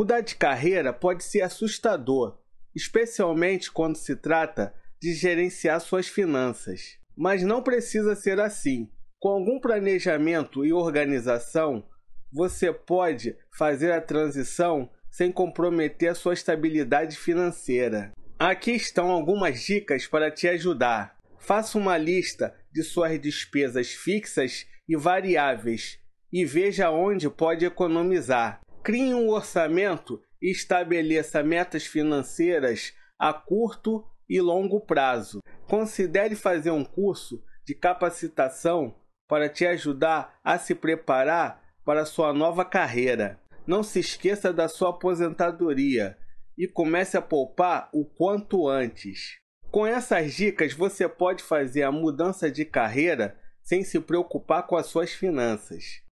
Mudar de carreira pode ser assustador, especialmente quando se trata de gerenciar suas finanças. Mas não precisa ser assim. Com algum planejamento e organização, você pode fazer a transição sem comprometer a sua estabilidade financeira. Aqui estão algumas dicas para te ajudar. Faça uma lista de suas despesas fixas e variáveis e veja onde pode economizar. Crie um orçamento e estabeleça metas financeiras a curto e longo prazo. Considere fazer um curso de capacitação para te ajudar a se preparar para sua nova carreira. Não se esqueça da sua aposentadoria e comece a poupar o quanto antes. Com essas dicas, você pode fazer a mudança de carreira sem se preocupar com as suas finanças.